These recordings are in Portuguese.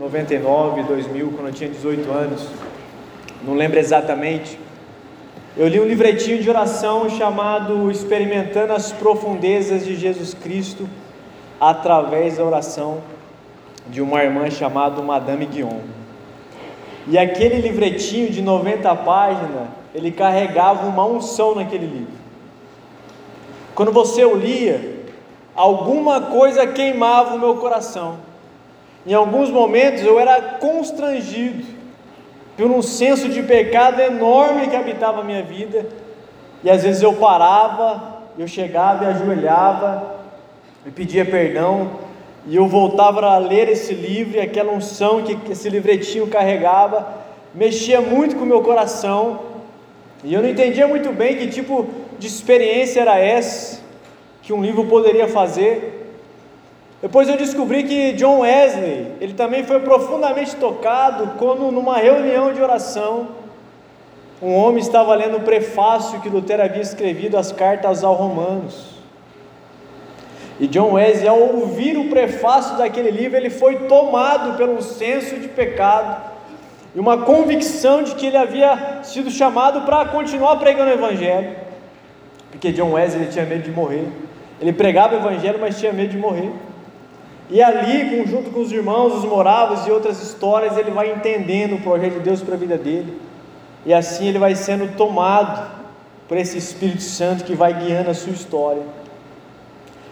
99, 2000, quando eu tinha 18 anos, não lembro exatamente. Eu li um livretinho de oração chamado Experimentando as Profundezas de Jesus Cristo através da oração de uma irmã chamada Madame Guion. E aquele livretinho de 90 páginas, ele carregava uma unção naquele livro. Quando você o lia, alguma coisa queimava o meu coração. Em alguns momentos eu era constrangido por um senso de pecado enorme que habitava a minha vida, e às vezes eu parava, eu chegava e ajoelhava, e pedia perdão, e eu voltava a ler esse livro, e aquela unção que esse livretinho carregava, mexia muito com o meu coração, e eu não entendia muito bem que tipo de experiência era essa que um livro poderia fazer. Depois eu descobri que John Wesley, ele também foi profundamente tocado quando numa reunião de oração, um homem estava lendo o prefácio que Lutero havia escrevido às cartas aos Romanos. E John Wesley, ao ouvir o prefácio daquele livro, ele foi tomado pelo senso de pecado e uma convicção de que ele havia sido chamado para continuar pregando o Evangelho, porque John Wesley tinha medo de morrer. Ele pregava o Evangelho, mas tinha medo de morrer. E ali, junto com os irmãos, os moravos e outras histórias, ele vai entendendo o projeto de Deus para a vida dele. E assim ele vai sendo tomado por esse Espírito Santo que vai guiando a sua história.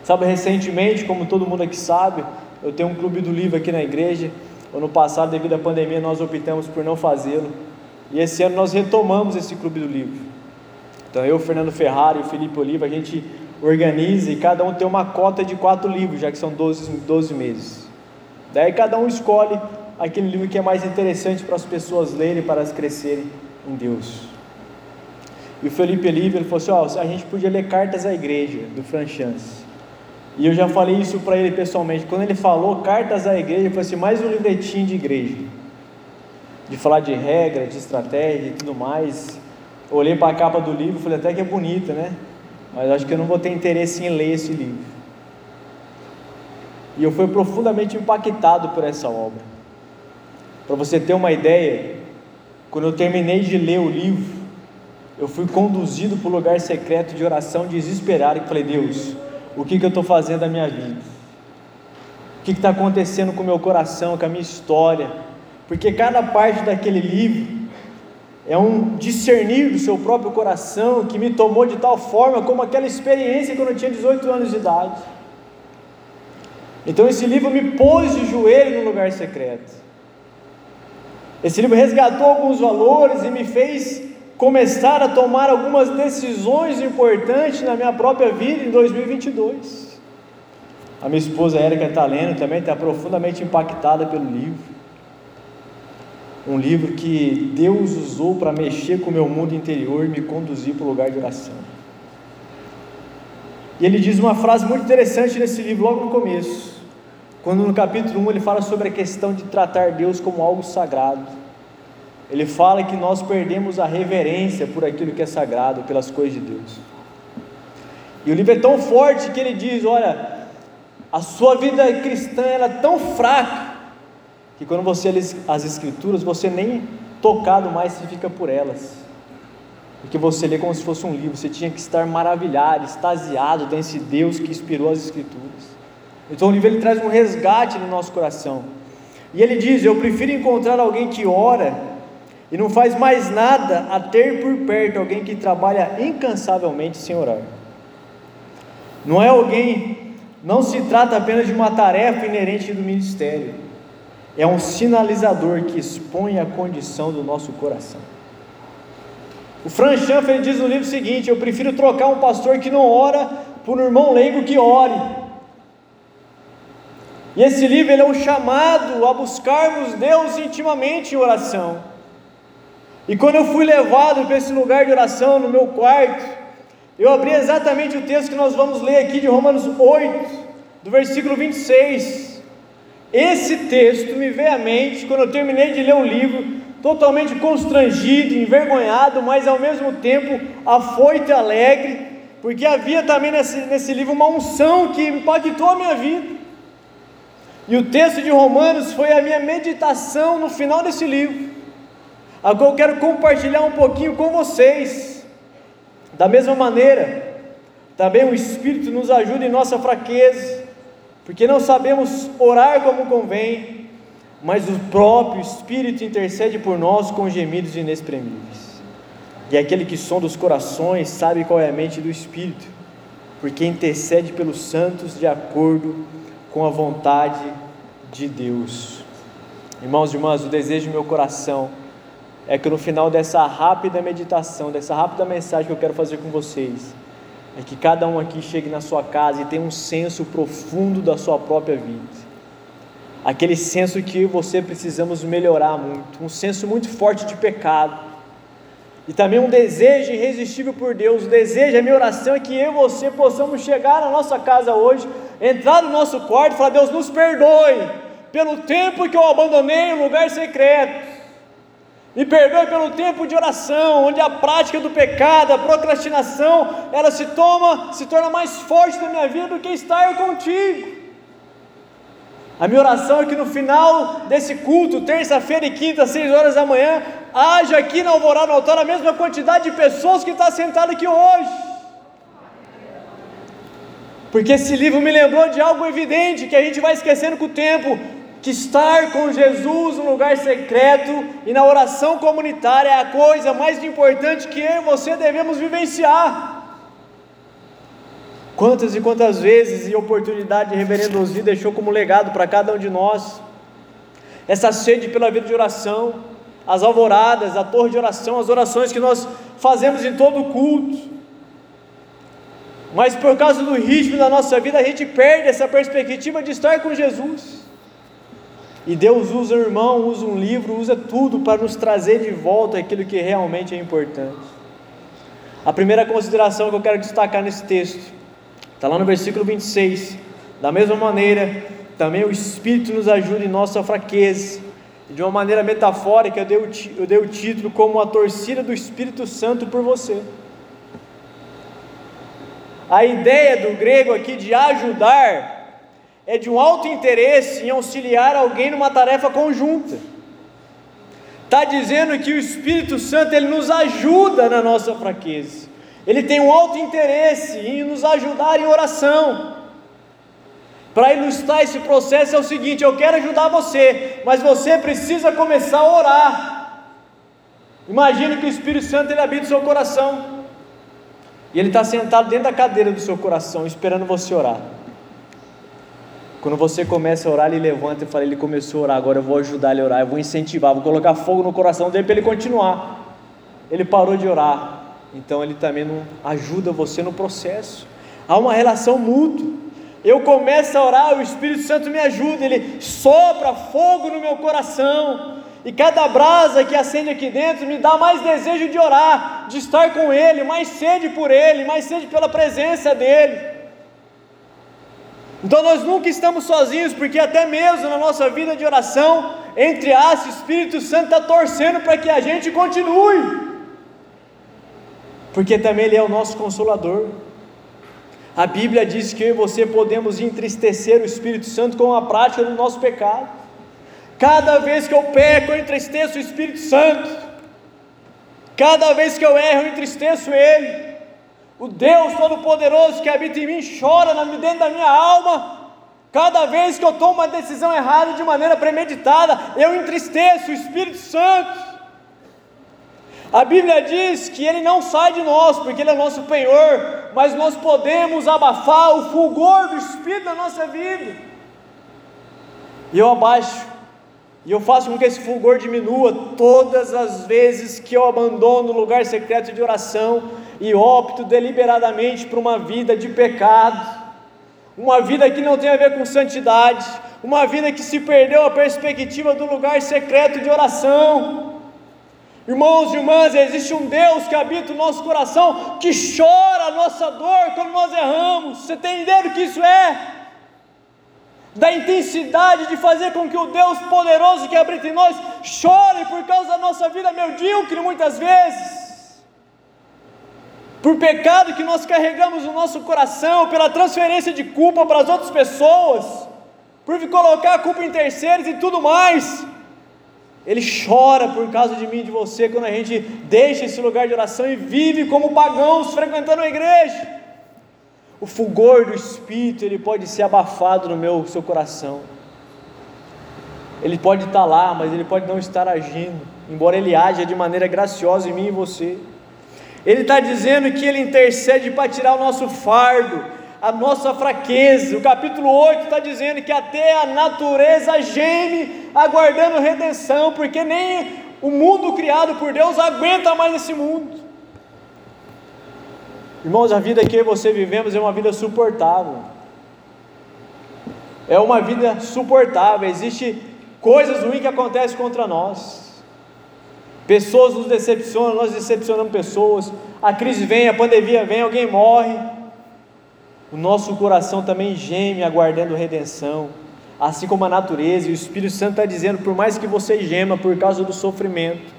Sabe, recentemente, como todo mundo aqui sabe, eu tenho um clube do livro aqui na igreja. Ano passado, devido à pandemia, nós optamos por não fazê-lo. E esse ano nós retomamos esse clube do livro. Então eu, Fernando Ferrari e o Felipe Oliva, a gente organiza e cada um tem uma cota de quatro livros, já que são 12, 12 meses. Daí cada um escolhe aquele livro que é mais interessante para as pessoas lerem, para elas crescerem em Deus. E o Felipe Livre falou assim: a gente podia ler cartas à igreja, do Franchance. E eu já falei isso para ele pessoalmente. Quando ele falou cartas à igreja, eu falei assim: mais um livretinho de igreja. De falar de regra, de estratégia e tudo mais. olhei para a capa do livro e falei: até que é bonita, né? Mas acho que eu não vou ter interesse em ler esse livro. E eu fui profundamente impactado por essa obra. Para você ter uma ideia, quando eu terminei de ler o livro, eu fui conduzido para o lugar secreto de oração desesperado e falei: Deus, o que, que eu estou fazendo da minha vida? O que está acontecendo com o meu coração, com a minha história? Porque cada parte daquele livro é um discernir do seu próprio coração que me tomou de tal forma como aquela experiência quando eu tinha 18 anos de idade. Então esse livro me pôs de joelho no lugar secreto. Esse livro resgatou alguns valores e me fez começar a tomar algumas decisões importantes na minha própria vida em 2022. A minha esposa Érica está lendo também, está profundamente impactada pelo livro um livro que Deus usou para mexer com o meu mundo interior e me conduzir para o lugar de oração. E ele diz uma frase muito interessante nesse livro, logo no começo, quando no capítulo 1 ele fala sobre a questão de tratar Deus como algo sagrado. Ele fala que nós perdemos a reverência por aquilo que é sagrado, pelas coisas de Deus. E o livro é tão forte que ele diz: olha, a sua vida cristã era é tão fraca que quando você lê as escrituras, você nem tocado mais se fica por elas. Porque você lê como se fosse um livro, você tinha que estar maravilhado, extasiado desse Deus que inspirou as escrituras. Então o livro ele traz um resgate no nosso coração. E ele diz: Eu prefiro encontrar alguém que ora e não faz mais nada a ter por perto alguém que trabalha incansavelmente sem orar. Não é alguém, não se trata apenas de uma tarefa inerente do ministério é um sinalizador que expõe a condição do nosso coração. O Franz Schaeffer diz no livro seguinte: Eu prefiro trocar um pastor que não ora por um irmão leigo que ore. E esse livro ele é um chamado a buscarmos Deus intimamente em oração. E quando eu fui levado para esse lugar de oração no meu quarto, eu abri exatamente o texto que nós vamos ler aqui de Romanos 8, do versículo 26. Esse texto me veio à mente quando eu terminei de ler o livro, totalmente constrangido, envergonhado, mas ao mesmo tempo afoito e alegre, porque havia também nesse, nesse livro uma unção que impactou a minha vida. E o texto de Romanos foi a minha meditação no final desse livro. Agora eu quero compartilhar um pouquinho com vocês. Da mesma maneira, também o Espírito nos ajuda em nossa fraqueza, porque não sabemos orar como convém, mas o próprio Espírito intercede por nós com gemidos inexprimíveis. E aquele que sonda os corações sabe qual é a mente do Espírito, porque intercede pelos santos de acordo com a vontade de Deus. Irmãos e irmãs, o desejo do meu coração é que no final dessa rápida meditação, dessa rápida mensagem que eu quero fazer com vocês, é que cada um aqui chegue na sua casa e tenha um senso profundo da sua própria vida. Aquele senso que você precisamos melhorar muito, um senso muito forte de pecado. E também um desejo irresistível por Deus. O desejo, a minha oração é que eu e você possamos chegar na nossa casa hoje, entrar no nosso quarto e falar: Deus, nos perdoe pelo tempo que eu abandonei o lugar secreto. Me perdoe pelo tempo de oração, onde a prática do pecado, a procrastinação, ela se toma, se torna mais forte na minha vida do que estar contigo. A minha oração é que no final desse culto, terça-feira e quinta, seis horas da manhã, haja aqui na Alvorada altar a mesma quantidade de pessoas que está sentado aqui hoje. Porque esse livro me lembrou de algo evidente que a gente vai esquecendo com o tempo que estar com Jesus no lugar secreto e na oração comunitária é a coisa mais importante que eu e você devemos vivenciar. Quantas e quantas vezes e oportunidade de Reverendo Osvi deixou como legado para cada um de nós essa sede pela vida de oração, as alvoradas, a torre de oração, as orações que nós fazemos em todo o culto. Mas por causa do ritmo da nossa vida, a gente perde essa perspectiva de estar com Jesus. E Deus usa o irmão, usa um livro, usa tudo para nos trazer de volta aquilo que realmente é importante. A primeira consideração que eu quero destacar nesse texto está lá no versículo 26. Da mesma maneira, também o Espírito nos ajuda em nossa fraqueza. De uma maneira metafórica, eu dei, o, eu dei o título como a torcida do Espírito Santo por você. A ideia do grego aqui de ajudar é de um alto interesse em auxiliar alguém numa tarefa conjunta. Está dizendo que o Espírito Santo ele nos ajuda na nossa fraqueza. Ele tem um alto interesse em nos ajudar em oração. Para ilustrar esse processo é o seguinte: eu quero ajudar você, mas você precisa começar a orar. Imagine que o Espírito Santo ele habita o seu coração. E ele está sentado dentro da cadeira do seu coração, esperando você orar. Quando você começa a orar, ele levanta e fala: Ele começou a orar, agora eu vou ajudar ele a orar, eu vou incentivar, vou colocar fogo no coração dele para ele continuar. Ele parou de orar, então ele também não ajuda você no processo. Há uma relação mútua. Eu começo a orar, o Espírito Santo me ajuda, ele sopra fogo no meu coração. E cada brasa que acende aqui dentro me dá mais desejo de orar, de estar com Ele, mais sede por Ele, mais sede pela presença dEle. Então nós nunca estamos sozinhos, porque até mesmo na nossa vida de oração, entre as, o Espírito Santo está torcendo para que a gente continue, porque também Ele é o nosso consolador. A Bíblia diz que eu e você podemos entristecer o Espírito Santo com a prática do nosso pecado. Cada vez que eu peco, eu entristeço o Espírito Santo. Cada vez que eu erro, eu entristeço Ele. O Deus Todo-Poderoso que habita em mim chora dentro da minha alma. Cada vez que eu tomo uma decisão errada de maneira premeditada, eu entristeço o Espírito Santo. A Bíblia diz que ele não sai de nós, porque ele é nosso penhor, mas nós podemos abafar o fulgor do Espírito na nossa vida. E eu abaixo, e eu faço com que esse fulgor diminua todas as vezes que eu abandono o lugar secreto de oração e opto deliberadamente por uma vida de pecado, uma vida que não tem a ver com santidade, uma vida que se perdeu a perspectiva do lugar secreto de oração. Irmãos e irmãs, existe um Deus que habita o nosso coração, que chora a nossa dor quando nós erramos. Você tem ideia do que isso é? Da intensidade de fazer com que o Deus poderoso que habita em nós chore por causa da nossa vida medíocre muitas vezes por pecado que nós carregamos no nosso coração, pela transferência de culpa para as outras pessoas, por colocar a culpa em terceiros e tudo mais. Ele chora por causa de mim e de você quando a gente deixa esse lugar de oração e vive como pagãos frequentando a igreja. O fulgor do Espírito ele pode ser abafado no meu seu coração. Ele pode estar lá, mas ele pode não estar agindo, embora ele haja de maneira graciosa em mim e você. Ele está dizendo que ele intercede para tirar o nosso fardo, a nossa fraqueza. O capítulo 8 está dizendo que até a natureza geme aguardando redenção, porque nem o mundo criado por Deus aguenta mais esse mundo. Irmãos, a vida que você vivemos é uma vida suportável. É uma vida suportável. Existe coisas ruins que acontecem contra nós. Pessoas nos decepcionam, nós decepcionamos pessoas. A crise vem, a pandemia vem, alguém morre o nosso coração também geme aguardando redenção, assim como a natureza, e o Espírito Santo está dizendo: por mais que você gema por causa do sofrimento,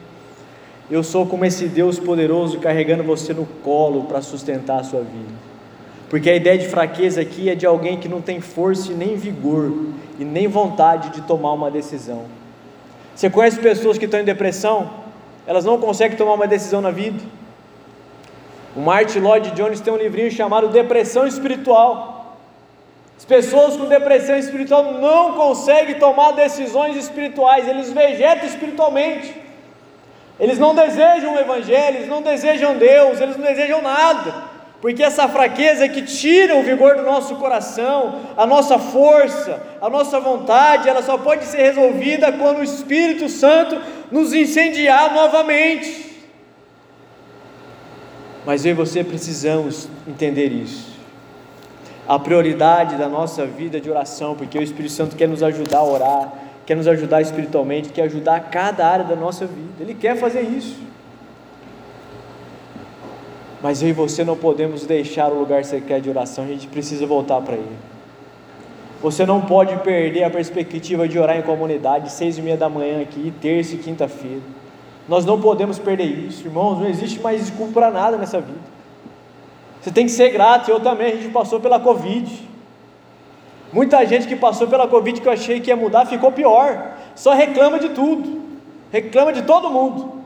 eu sou como esse Deus poderoso carregando você no colo para sustentar a sua vida. Porque a ideia de fraqueza aqui é de alguém que não tem força e nem vigor e nem vontade de tomar uma decisão. Você conhece pessoas que estão em depressão? Elas não conseguem tomar uma decisão na vida o Martin Lloyd Jones tem um livrinho chamado Depressão Espiritual. As pessoas com depressão espiritual não conseguem tomar decisões espirituais, eles vegetam espiritualmente. Eles não desejam o Evangelho, eles não desejam Deus, eles não desejam nada, porque essa fraqueza é que tira o vigor do nosso coração, a nossa força, a nossa vontade, ela só pode ser resolvida quando o Espírito Santo nos incendiar novamente. Mas eu e você precisamos entender isso. A prioridade da nossa vida de oração, porque o Espírito Santo quer nos ajudar a orar, quer nos ajudar espiritualmente, quer ajudar cada área da nossa vida. Ele quer fazer isso. Mas eu e você não podemos deixar o lugar secreto de oração, a gente precisa voltar para ele. Você não pode perder a perspectiva de orar em comunidade, seis e meia da manhã aqui, terça e quinta-feira. Nós não podemos perder isso, irmãos. Não existe mais desculpa para nada nessa vida. Você tem que ser grato. Eu também, a gente passou pela Covid. Muita gente que passou pela Covid que eu achei que ia mudar ficou pior. Só reclama de tudo. Reclama de todo mundo.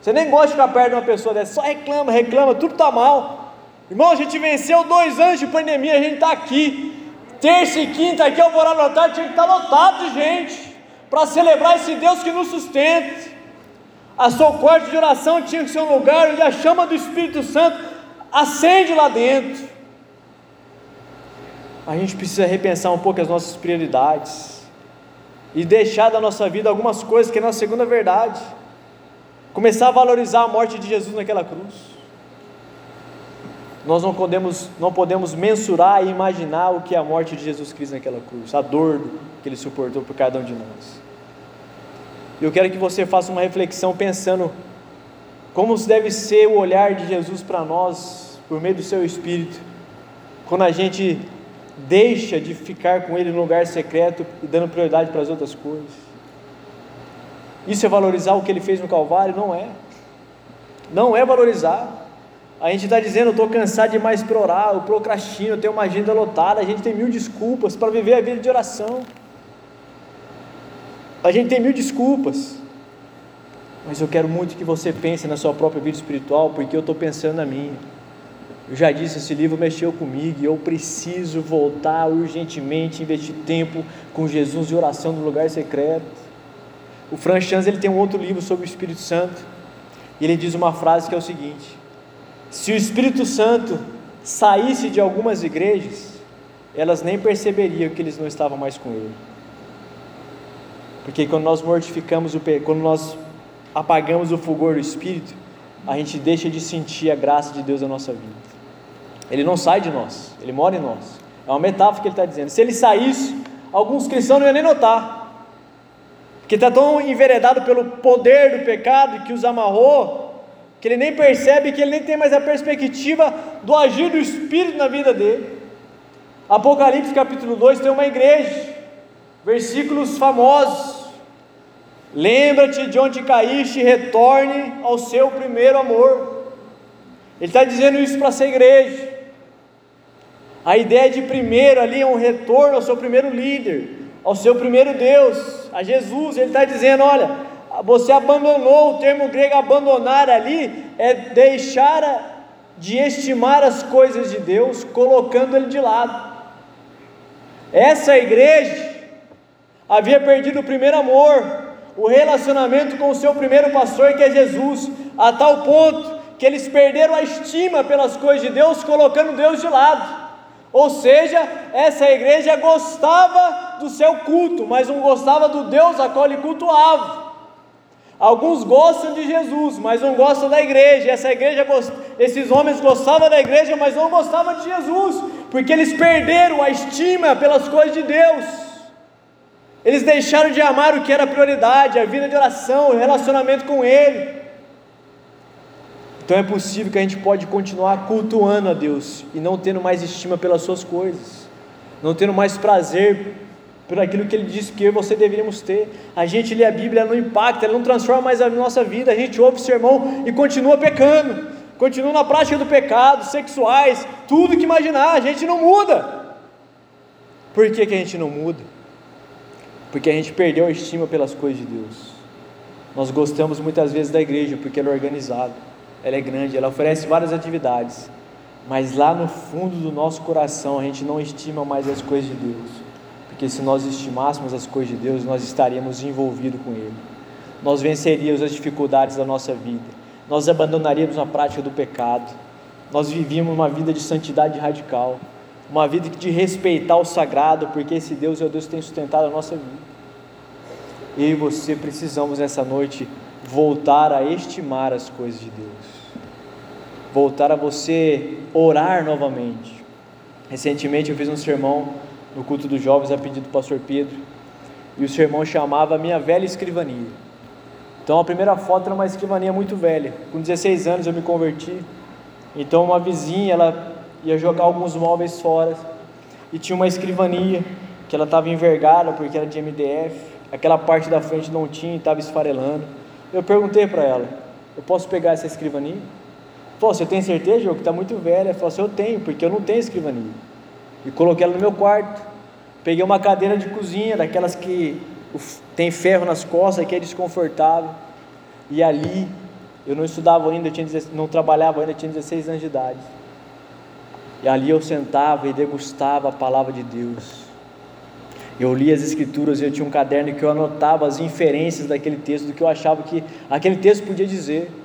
Você nem gosta de ficar perto de uma pessoa dessa. Só reclama, reclama, tudo está mal. Irmão, a gente venceu dois anos de pandemia, a gente está aqui. Terça e quinta aqui, alvorada da tarde, tinha que estar tá lotado de gente. Para celebrar esse Deus que nos sustenta. A sua quarto de oração tinha que ser um lugar onde a chama do Espírito Santo acende lá dentro. A gente precisa repensar um pouco as nossas prioridades e deixar da nossa vida algumas coisas que é a nossa segunda verdade. Começar a valorizar a morte de Jesus naquela cruz. Nós não podemos, não podemos mensurar e imaginar o que é a morte de Jesus Cristo naquela cruz, a dor que ele suportou por cada um de nós. Eu quero que você faça uma reflexão pensando como deve ser o olhar de Jesus para nós por meio do seu espírito, quando a gente deixa de ficar com ele no lugar secreto e dando prioridade para as outras coisas. Isso é valorizar o que ele fez no Calvário? Não é. Não é valorizar. A gente está dizendo, eu estou cansado demais para orar, eu procrastino, eu tenho uma agenda lotada, a gente tem mil desculpas para viver a vida de oração. A gente tem mil desculpas. Mas eu quero muito que você pense na sua própria vida espiritual, porque eu estou pensando na minha. Eu já disse, esse livro mexeu comigo e eu preciso voltar urgentemente, investir tempo com Jesus de oração no lugar secreto. O Franz Chans, ele tem um outro livro sobre o Espírito Santo, e ele diz uma frase que é o seguinte: Se o Espírito Santo saísse de algumas igrejas, elas nem perceberiam que eles não estavam mais com ele. Porque quando nós mortificamos o quando nós apagamos o fulgor do Espírito, a gente deixa de sentir a graça de Deus na nossa vida. Ele não sai de nós, ele mora em nós. É uma metáfora que ele está dizendo. Se ele saísse, alguns cristãos não iam nem notar. Porque está tão enveredado pelo poder do pecado que os amarrou, que ele nem percebe que ele nem tem mais a perspectiva do agir do Espírito na vida dele. Apocalipse capítulo 2 tem uma igreja versículos famosos. Lembra-te de onde caíste e retorne ao seu primeiro amor. Ele está dizendo isso para essa igreja. A ideia de primeiro ali é um retorno ao seu primeiro líder, ao seu primeiro Deus, a Jesus. Ele está dizendo: olha, você abandonou, o termo grego abandonar ali é deixar de estimar as coisas de Deus, colocando ele de lado. Essa igreja havia perdido o primeiro amor, o relacionamento com o seu primeiro pastor, que é Jesus, a tal ponto que eles perderam a estima pelas coisas de Deus, colocando Deus de lado. Ou seja, essa igreja gostava do seu culto, mas não gostava do Deus a qual ele cultuava. Alguns gostam de Jesus, mas não gostam da igreja. Essa igreja, esses homens gostavam da igreja, mas não gostavam de Jesus, porque eles perderam a estima pelas coisas de Deus. Eles deixaram de amar o que era prioridade, a vida de oração, o relacionamento com Ele. Então é possível que a gente pode continuar cultuando a Deus e não tendo mais estima pelas suas coisas, não tendo mais prazer por aquilo que Ele disse que eu e você deveríamos ter. A gente lê a Bíblia, não impacta, ela não transforma mais a nossa vida, a gente ouve o sermão e continua pecando, continua na prática do pecado, sexuais, tudo que imaginar, a gente não muda. Por que, que a gente não muda? Porque a gente perdeu a estima pelas coisas de Deus. Nós gostamos muitas vezes da igreja porque ela é organizada ela é grande, ela oferece várias atividades, mas lá no fundo do nosso coração a gente não estima mais as coisas de Deus, porque se nós estimássemos as coisas de Deus, nós estaríamos envolvidos com Ele, nós venceríamos as dificuldades da nossa vida, nós abandonaríamos a prática do pecado, nós vivíamos uma vida de santidade radical, uma vida de respeitar o sagrado, porque esse Deus é o Deus que tem sustentado a nossa vida. Eu e você precisamos essa noite voltar a estimar as coisas de Deus voltar a você orar novamente. Recentemente eu fiz um sermão no culto dos jovens a pedido do pastor Pedro, e o sermão chamava Minha Velha Escrivania. Então a primeira foto era uma escrivania muito velha. Com 16 anos eu me converti. Então uma vizinha, ela ia jogar alguns móveis fora e tinha uma escrivania que ela estava envergada porque era de MDF. Aquela parte da frente não tinha estava esfarelando. Eu perguntei para ela: Eu posso pegar essa escrivania? Pô, você tem certeza, João, que está muito velha? Falou assim, eu tenho, porque eu não tenho escrivania. E coloquei ela no meu quarto. Peguei uma cadeira de cozinha, daquelas que tem ferro nas costas, que é desconfortável. E ali, eu não estudava ainda, tinha, não trabalhava ainda, tinha 16 anos de idade. E ali eu sentava e degustava a palavra de Deus. Eu lia as escrituras e eu tinha um caderno que eu anotava as inferências daquele texto, do que eu achava que aquele texto podia dizer.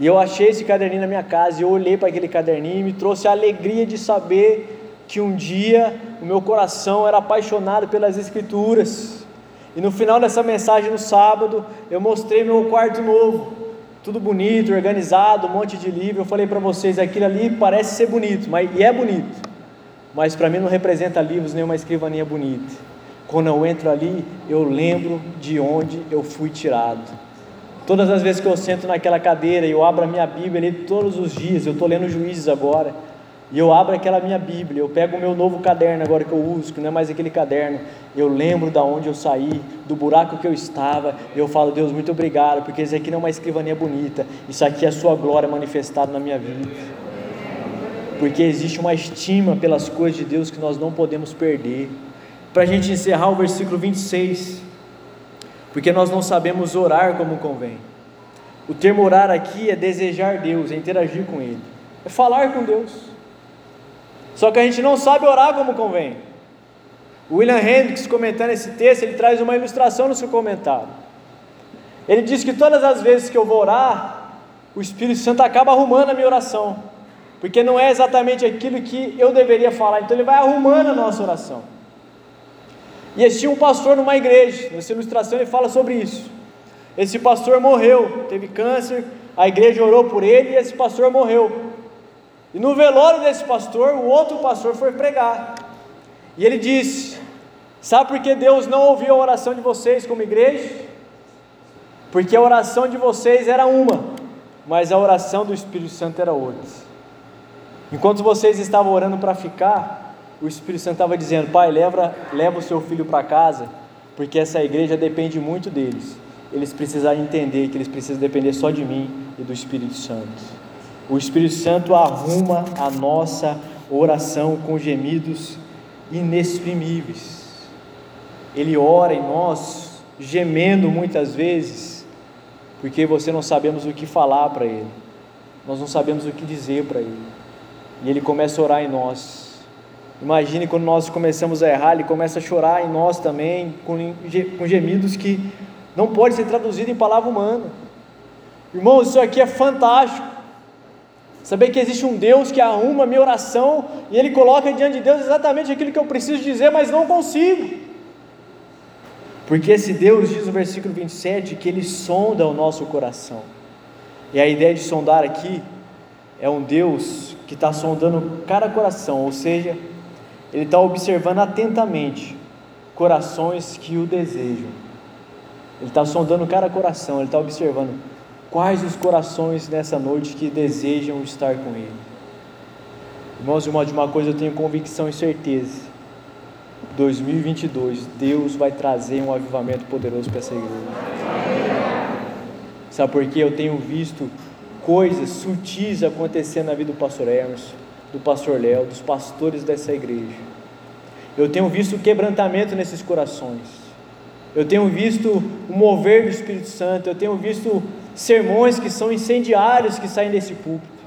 E eu achei esse caderninho na minha casa e eu olhei para aquele caderninho e me trouxe a alegria de saber que um dia o meu coração era apaixonado pelas Escrituras. E no final dessa mensagem no sábado, eu mostrei meu quarto novo, tudo bonito, organizado, um monte de livro. Eu falei para vocês, aquilo ali parece ser bonito, mas e é bonito. Mas para mim não representa livros nem uma escrivaninha bonita. Quando eu entro ali, eu lembro de onde eu fui tirado Todas as vezes que eu sento naquela cadeira e eu abro a minha Bíblia ali todos os dias, eu estou lendo Juízes agora, e eu abro aquela minha Bíblia, eu pego o meu novo caderno agora que eu uso, que não é mais aquele caderno, eu lembro da onde eu saí, do buraco que eu estava, e eu falo, Deus, muito obrigado, porque isso aqui não é uma escrivania bonita, isso aqui é a sua glória manifestada na minha vida. Porque existe uma estima pelas coisas de Deus que nós não podemos perder. Para a gente encerrar o versículo 26 porque nós não sabemos orar como convém. O termo orar aqui é desejar Deus, é interagir com Ele, é falar com Deus. Só que a gente não sabe orar como convém. William Hendricks, comentando esse texto, ele traz uma ilustração no seu comentário. Ele diz que todas as vezes que eu vou orar, o Espírito Santo acaba arrumando a minha oração, porque não é exatamente aquilo que eu deveria falar, então ele vai arrumando a nossa oração. E existia um pastor numa igreja, nessa ilustração ele fala sobre isso. Esse pastor morreu, teve câncer, a igreja orou por ele e esse pastor morreu. E no velório desse pastor, o outro pastor foi pregar. E ele disse: Sabe por que Deus não ouviu a oração de vocês como igreja? Porque a oração de vocês era uma, mas a oração do Espírito Santo era outra. Enquanto vocês estavam orando para ficar, o Espírito Santo estava dizendo: Pai, leva, leva o seu filho para casa, porque essa igreja depende muito deles. Eles precisam entender que eles precisam depender só de mim e do Espírito Santo. O Espírito Santo arruma a nossa oração com gemidos inexprimíveis. Ele ora em nós, gemendo muitas vezes, porque você não sabemos o que falar para Ele, nós não sabemos o que dizer para Ele, e Ele começa a orar em nós. Imagine quando nós começamos a errar, Ele começa a chorar em nós também, com gemidos que não pode ser traduzido em palavra humana. Irmãos, isso aqui é fantástico. Saber que existe um Deus que arruma a minha oração e Ele coloca diante de Deus exatamente aquilo que eu preciso dizer, mas não consigo. Porque esse Deus, diz no versículo 27, que Ele sonda o nosso coração. E a ideia de sondar aqui é um Deus que está sondando cada coração, ou seja, Ele está observando atentamente corações que o desejam. Ele está sondando cada coração, Ele está observando Quais os corações nessa noite que desejam estar com Ele? Irmãos, de uma coisa eu tenho convicção e certeza: 2022, Deus vai trazer um avivamento poderoso para essa igreja. Sabe por quê? Eu tenho visto coisas sutis acontecendo na vida do pastor Emerson, do pastor Léo, dos pastores dessa igreja. Eu tenho visto quebrantamento nesses corações. Eu tenho visto o mover do Espírito Santo. Eu tenho visto sermões que são incendiários que saem desse púlpito.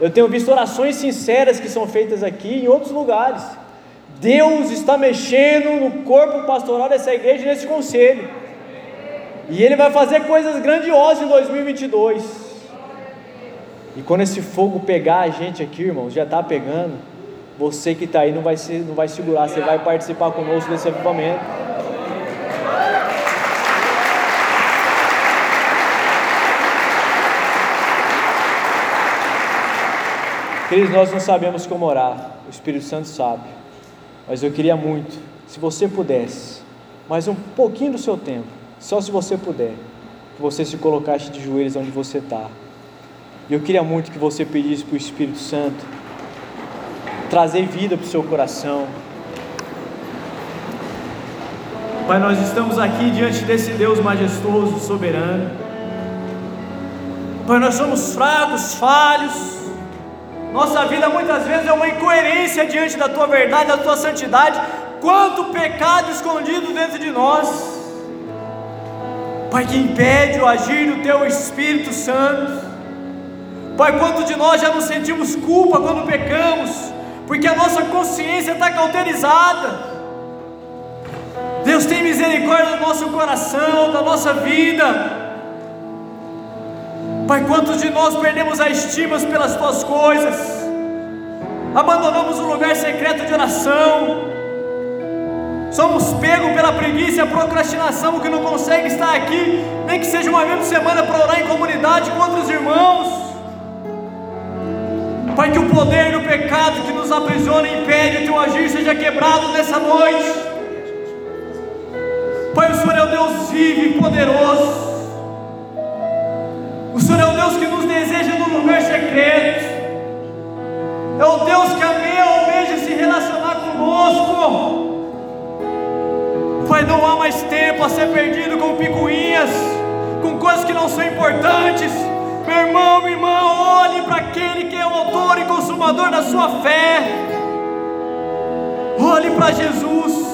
Eu tenho visto orações sinceras que são feitas aqui em outros lugares. Deus está mexendo no corpo pastoral dessa igreja nesse conselho. E Ele vai fazer coisas grandiosas em 2022. E quando esse fogo pegar a gente aqui, irmãos, já está pegando. Você que está aí não vai, se, não vai segurar, você vai participar conosco desse avivamento. Queridos, nós não sabemos como orar, o Espírito Santo sabe, mas eu queria muito, se você pudesse, mais um pouquinho do seu tempo, só se você puder, que você se colocasse de joelhos onde você está. E eu queria muito que você pedisse para o Espírito Santo trazer vida para o seu coração. Pai, nós estamos aqui diante desse Deus majestoso, soberano. Pai, nós somos fracos, falhos, nossa vida muitas vezes é uma incoerência diante da tua verdade, da tua santidade. Quanto pecado escondido dentro de nós, Pai, que impede o agir do teu Espírito Santo. Pai, quanto de nós já nos sentimos culpa quando pecamos, porque a nossa consciência está cauterizada. Deus tem misericórdia do nosso coração, da nossa vida. Pai, quantos de nós perdemos a estima pelas tuas coisas, abandonamos o lugar secreto de oração, somos pegos pela preguiça e a procrastinação que não consegue estar aqui, nem que seja uma vez por semana para orar em comunidade com outros irmãos. Pai, que o poder do pecado que nos aprisiona e impede o teu agir seja quebrado nessa noite. Pai, o Senhor é o Deus vivo e poderoso. O Senhor é o Deus que nos deseja no lugar secreto. É o Deus que ameia, almeja se relacionar conosco. Pai, não há mais tempo a ser perdido com picuinhas, com coisas que não são importantes. Meu irmão, minha irmã, olhe para aquele que é o autor e consumador da sua fé. Olhe para Jesus.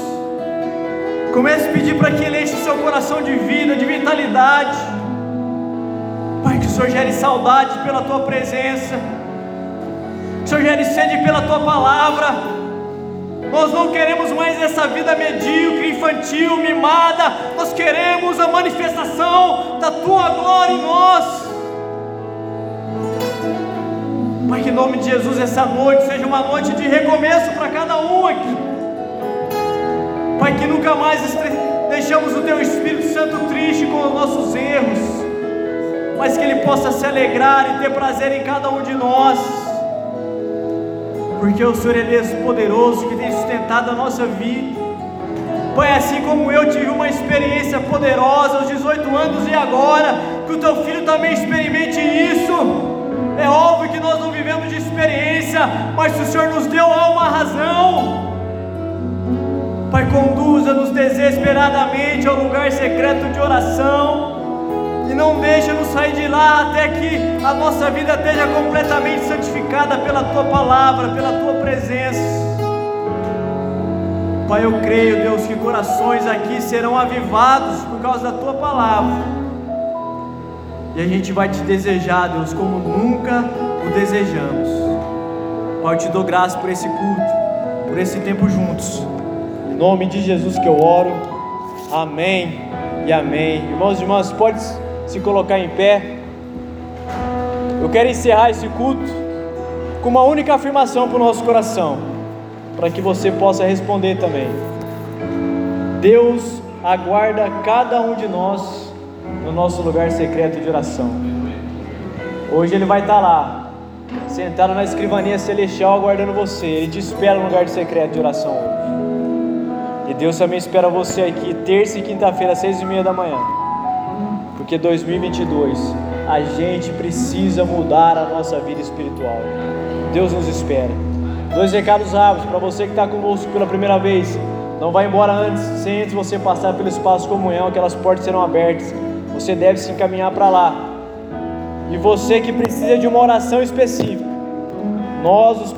Comece a pedir para que Ele enche seu coração de vida, de vitalidade. Pai, que o Senhor gere saudade pela tua presença, que o Senhor gere sede pela tua palavra. Nós não queremos mais essa vida medíocre, infantil, mimada. Nós queremos a manifestação da tua glória em nós. Pai, que em nome de Jesus essa noite seja uma noite de recomeço para cada um aqui. Pai, que nunca mais deixamos o Teu Espírito Santo triste com os nossos erros mas que Ele possa se alegrar e ter prazer em cada um de nós, porque o Senhor é Deus poderoso que tem sustentado a nossa vida. Pai, assim como eu tive uma experiência poderosa aos 18 anos e agora, que o teu filho também experimente isso. É óbvio que nós não vivemos de experiência, mas se o Senhor nos deu uma razão, Pai, conduza-nos desesperadamente ao lugar secreto de oração não deixa-nos sair de lá até que a nossa vida esteja completamente santificada pela tua palavra, pela tua presença. Pai, eu creio, Deus, que corações aqui serão avivados por causa da tua palavra. E a gente vai te desejar, Deus, como nunca o desejamos. Pai, eu te dou graça por esse culto, por esse tempo juntos. Em nome de Jesus que eu oro. Amém e amém. Irmãos e irmãs, pode se colocar em pé. Eu quero encerrar esse culto com uma única afirmação para o nosso coração, para que você possa responder também. Deus aguarda cada um de nós no nosso lugar secreto de oração. Hoje Ele vai estar lá, sentado na escrivania celestial, aguardando você. Ele te espera no lugar secreto de oração hoje. E Deus também espera você aqui, terça e quinta-feira, às seis e meia da manhã. Porque 2022, a gente precisa mudar a nossa vida espiritual. Deus nos espera. Dois recados rápidos para você que está conosco pela primeira vez. Não vá embora antes, sem antes você passar pelo espaço comunhão, aquelas portas serão abertas. Você deve se encaminhar para lá. E você que precisa de uma oração específica, nós, os